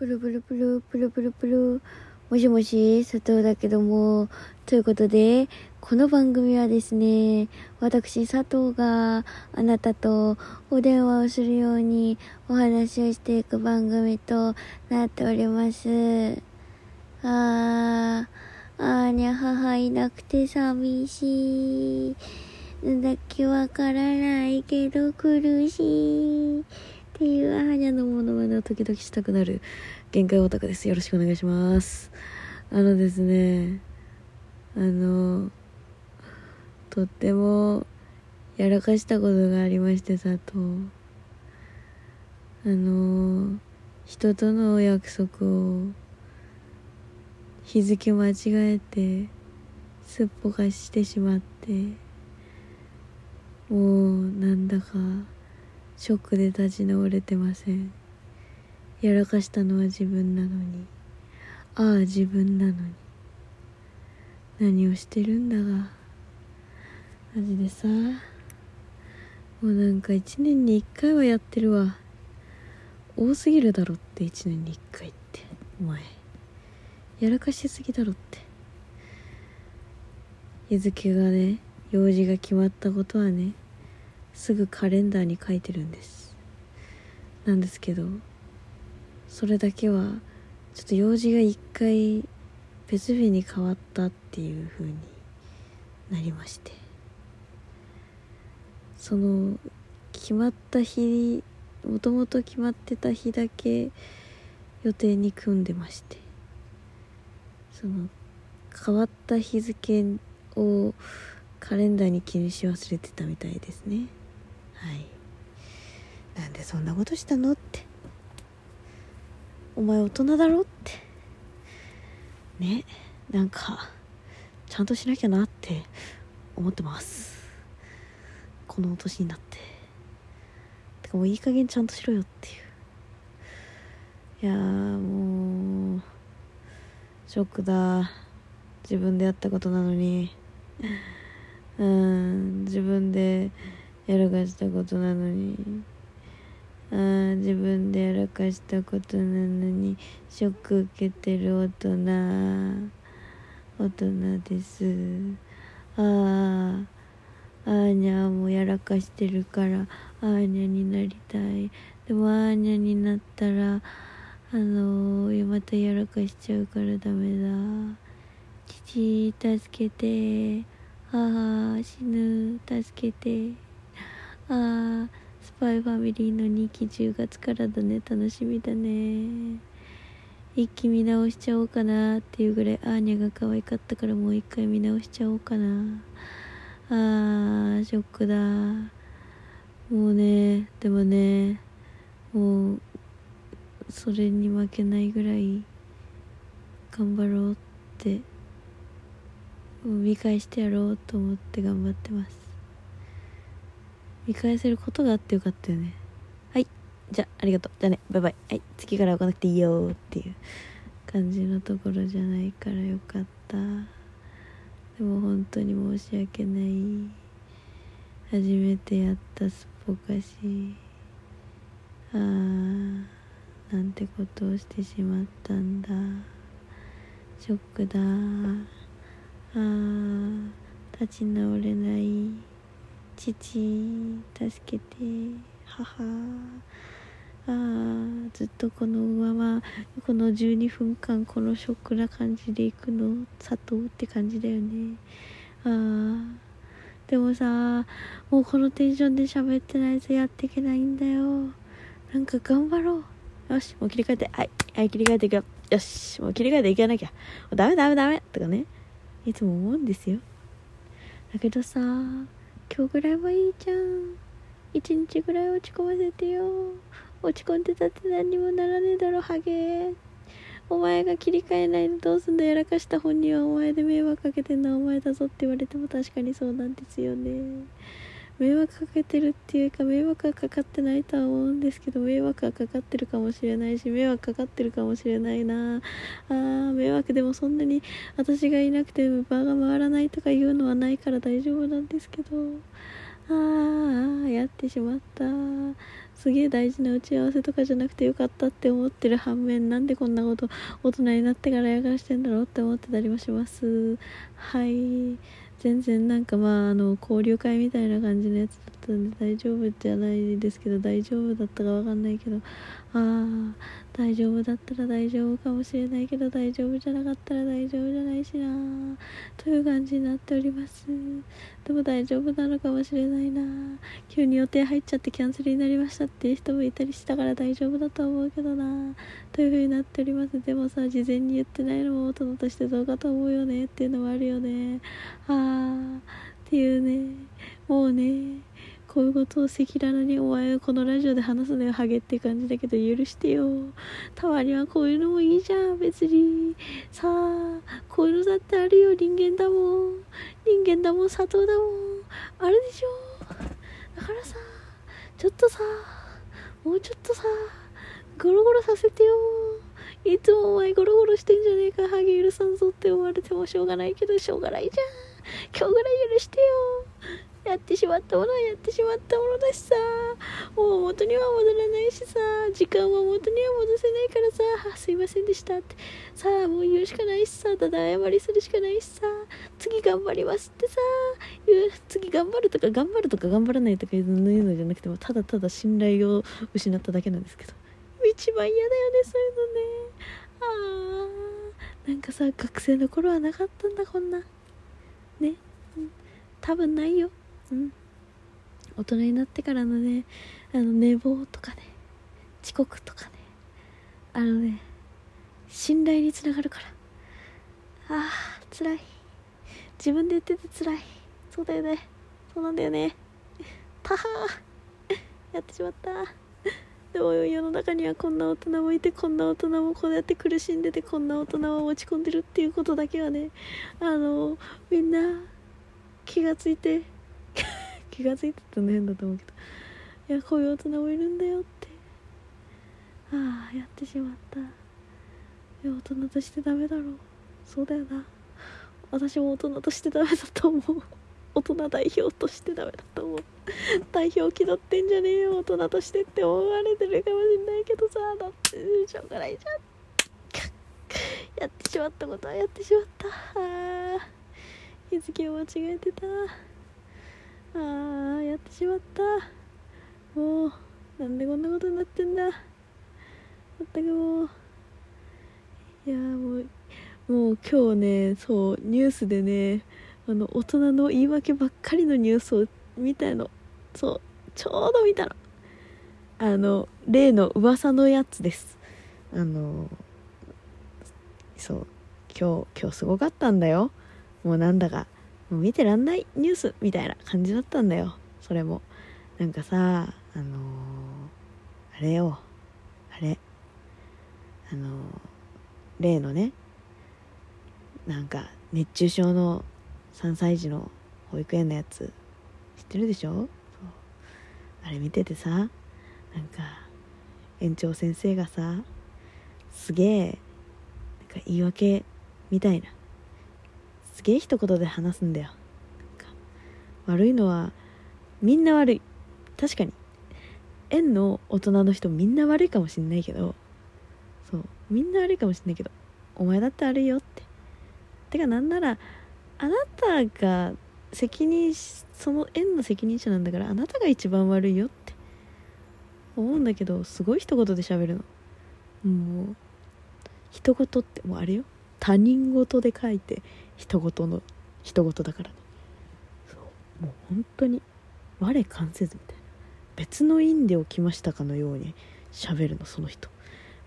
プルプルプルプルプルプル。もしもし佐藤だけども。ということでこの番組はですね私佐藤があなたとお電話をするようにお話をしていく番組となっております。あーあーにゃ母いなくて寂しい。なんだっけわからないけど苦しい。っていうアーニャのものまねを時々したくなる限界オタクです。よろしくお願いします。あのですね、あの、とってもやらかしたことがありましてさと、あの、人とのお約束を日付間違えてすっぽかしてしまってもうなんだかショックで立ち直れてません。やらかしたのは自分なのに。ああ自分なのに。何をしてるんだが。マジでさ。もうなんか1年に1回はやってるわ。多すぎるだろって1年に1回って。お前。やらかしすぎだろって。日付がね用事が決まったことはねすぐカレンダーに書いてるんです。なんですけどそれだけはちょっと用事が一回別日に変わったっていう風になりまして。その決まった日もともと決まってた日だけ予定に組んでまして。その変わった日付をカレンダーに気にし忘れてたみたいですね。はい。なんでそんなことしたのって。お前大人だろって。ね。なんかちゃんとしなきゃなって思ってます。この年になって。てかもういい加減ちゃんとしろよっていう。いやもうショックだ。自分でやったことなのに。うん自分でやらかしたことなのに。あ自分でやらかしたことなのにショック受けてる大人大人です。ああアーニャもやらかしてるからアーニャになりたい。でもアーニャになったらあのー、またやらかしちゃうからダメだ。父助けて。母死ぬ。助けて。ああスパイファミリーの2期10月からだね。楽しみだね。一気見直しちゃおうかなっていうぐらいアーニャが可愛かったからもう一回見直しちゃおうかな。あーショックだ。もうねでもねもうそれに負けないぐらい頑張ろうって見返してやろうと思って頑張ってます。見返せることがあってよかったよね。はい。じゃあありがとう。じゃあね。バイバイ。はい。次から来なくていいよっていう感じのところじゃないからよかった。でも本当に申し訳ない。初めてやったすっぽかしあーなんてことをしてしまったんだ。ショックだ。あー立ち直れない。父助けて母。あーずっとこのままこの12分間このショックな感じでいくの佐藤って感じだよね。あーでもさもうこのテンションで喋ってないとやっていけないんだよ。なんか頑張ろう。よしもう切り替えてはいはい切り替えていくよ。よしもう切り替えていかなきゃ。もうダメダメダメ。とかね。いつも思うんですよ。だけどさ今日ぐらいはいいじゃん。一日ぐらい落ち込ませてよ。落ち込んでたって何にもならねえだろハゲ。お前が切り替えないでどうすんだやらかした本人はお前で迷惑かけてんのはお前だぞって言われても確かにそうなんですよね。迷惑かけてるっていうか迷惑はかかってないとは思うんですけど迷惑はかかってるかもしれないし迷惑かかってるかもしれないな。あー迷惑でもそんなに私がいなくて場が回らないとかいうのはないから大丈夫なんですけど。ああやってしまった。すげえ大事な打ち合わせとかじゃなくてよかったって思ってる反面なんでこんなこと大人になってからやらしてんだろうって思ってたりもします。はい。全然なんかまああの交流会みたいな感じのやつだったんで大丈夫じゃないですけど大丈夫だったかわかんないけどああ大丈夫だったら大丈夫かもしれないけど大丈夫じゃなかったら大丈夫じゃないしな。という感じになっております。でも大丈夫なのかもしれないな。急に予定入っちゃってキャンセルになりましたっていう人もいたりしたから大丈夫だと思うけどな。という風になっております。でもさ事前に言ってないのも大人としてどうかと思うよねっていうのもあるよね。ああっていうね。もうね。こういうことを赤裸々にお前はこのラジオで話すのよハゲって感じだけど許してよ。たまにはこういうのもいいじゃん別に。さあこういうのだってあるよ人間だもん。人間だもん砂糖だもん。あるでしょ。だからさちょっとさもうちょっとさゴロゴロさせてよ。いつもお前ゴロゴロしてんじゃねえかハゲ許さんぞって思われてもしょうがないけどしょうがないじゃん。今日ぐらい許してよ。やってしまったものはやってしまったものだしさ。もう元には戻らないしさ。時間は元には戻せないからさ。すいませんでしたって。さあもう言うしかないしさ。ただ謝りするしかないしさ。次頑張りますってさ。言う次頑張るとか頑張るとか頑張らないとかいうのじゃなくてもただただ信頼を失っただけなんですけど。一番嫌だよねそういうのね。あー。なんかさ学生の頃はなかったんだこんな。ね、うん、多分ないよ。うん。大人になってからのねあの寝坊とかね遅刻とかねあのね信頼につながるから。あー辛い。自分で言ってて辛い。そうだよね。そうなんだよね。たはやってしまった。でも世の中にはこんな大人もいてこんな大人もこうやって苦しんでてこんな大人は落ち込んでるっていうことだけはねあのみんな気がついて気が付いてたの変だと思うけど。いやこういう大人もいるんだよって。ああやってしまった。いや大人としてダメだろう。そうだよな。私も大人としてダメだと思う。大人代表としてダメだと思う。代表気取ってんじゃねえよ。大人としてって思われてるかもしんないけどさ。だってしょうがないじゃん。やってしまったことはやってしまった。あ日付を間違えてた。ああやってしまった。もうなんでこんなことになってんだ。まったくもういやもうもう今日ねそうニュースでねあの大人の言い訳ばっかりのニュースを見たの。そうちょうど見たの。あの例の噂のやつです。あのそう今日今日すごかったんだよ。もうなんだか。もう見てらんないニュースみたいな感じだったんだよ。それも。なんかさあのー、あれよ。あれ。あのー、例のねなんか熱中症の3歳児の保育園のやつ。知ってるでしょ？あれ見ててさなんか園長先生がさすげえなんか言い訳みたいな。すげえ一言で話すんだよ。悪いのはみんな悪い。確かに。園の大人の人みんな悪いかもしんないけどそうみんな悪いかもしんないけどお前だって悪いよって。てかなんならあなたが責任その園の責任者なんだからあなたが一番悪いよって。思うんだけどすごい一言で喋るの。もう一言ってもうあれよ。他人事で書いて人事の人事だからね。そう。もう本当に我関せずみたいな。別の因で起きましたかのように喋るのその人。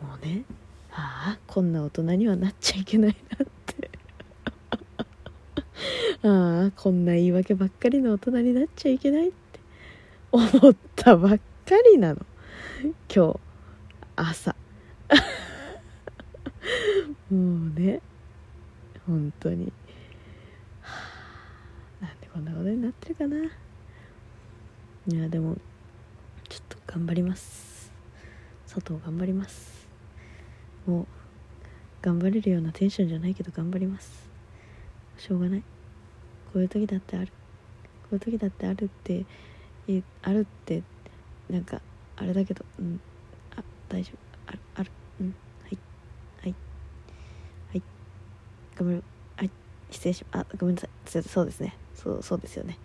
もうねああこんな大人にはなっちゃいけないなって。ああこんな言い訳ばっかりの大人になっちゃいけないって。思ったばっかりなの。今日朝。もうね。本当に、はあ、なんでこんなことになってるかな。いやでもちょっと頑張ります。佐藤頑張ります。もう頑張れるようなテンションじゃないけど頑張ります。しょうがない。こういう時だってある。こういう時だってあるってあるってなんかあれだけど。うん。あ大丈夫あるあるうんはいはいはいごめん。はい失礼しあごめんなさい。そうですね。そうそうですよね。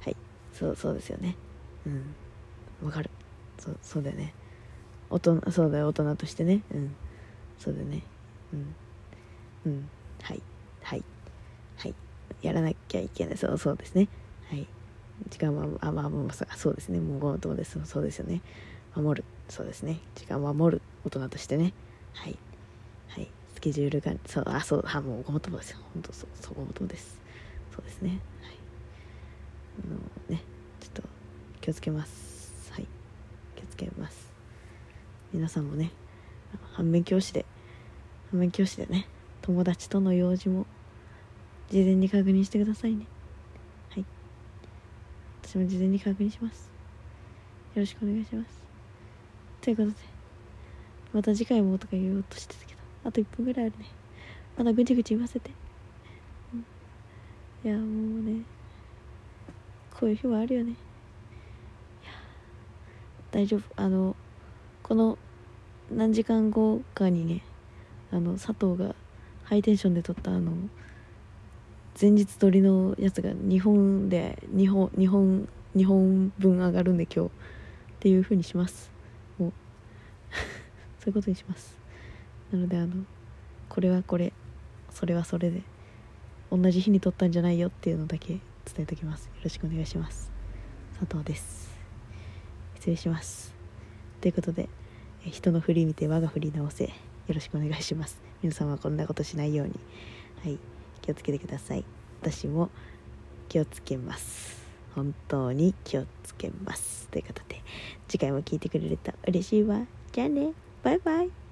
はい。そうそうですよね。うん。わかる。そうそうだよね。大人そうだよ。大人としてね。うん。そうだよね。うん。うん。はい。はい。はい。やらなきゃいけない。そうそうですね。はい。時間はあまあまあそうですね。もうごとですそうですよね。守る。そうですね。時間を守る。大人としてね。はい。ケジュールがそうあそうあもうごもっともですよ本当そうそうごもっともです。そうですねはいあのねちょっと気をつけます。はい気をつけます皆さんもね反面教師で反面教師でね。友達との用事も事前に確認してくださいね。はい。私も事前に確認します。よろしくお願いします。ということでまた次回もとか言おうとしてたけどあと1分ぐらいあるね。まだぐちぐち言わせて、うん、いやもうね。こういう日もあるよね。いや大丈夫。あのこの何時間後かにねあの佐藤がハイテンションで撮ったあの前日撮りのやつが2本で2本2本2本分上がるんで今日。っていう風にします。もう。そういうことにします。なのであのこれはこれそれはそれで同じ日に撮ったんじゃないよっていうのだけ伝えときます。よろしくお願いします。佐藤です。失礼します。ということでえ人の振り見て我が振り直せ。よろしくお願いします。皆さんはこんなことしないように。はい。気をつけてください。私も気をつけます。本当に気をつけます。ということで次回も聞いてくれると嬉しいわ。じゃあね。バイバイ。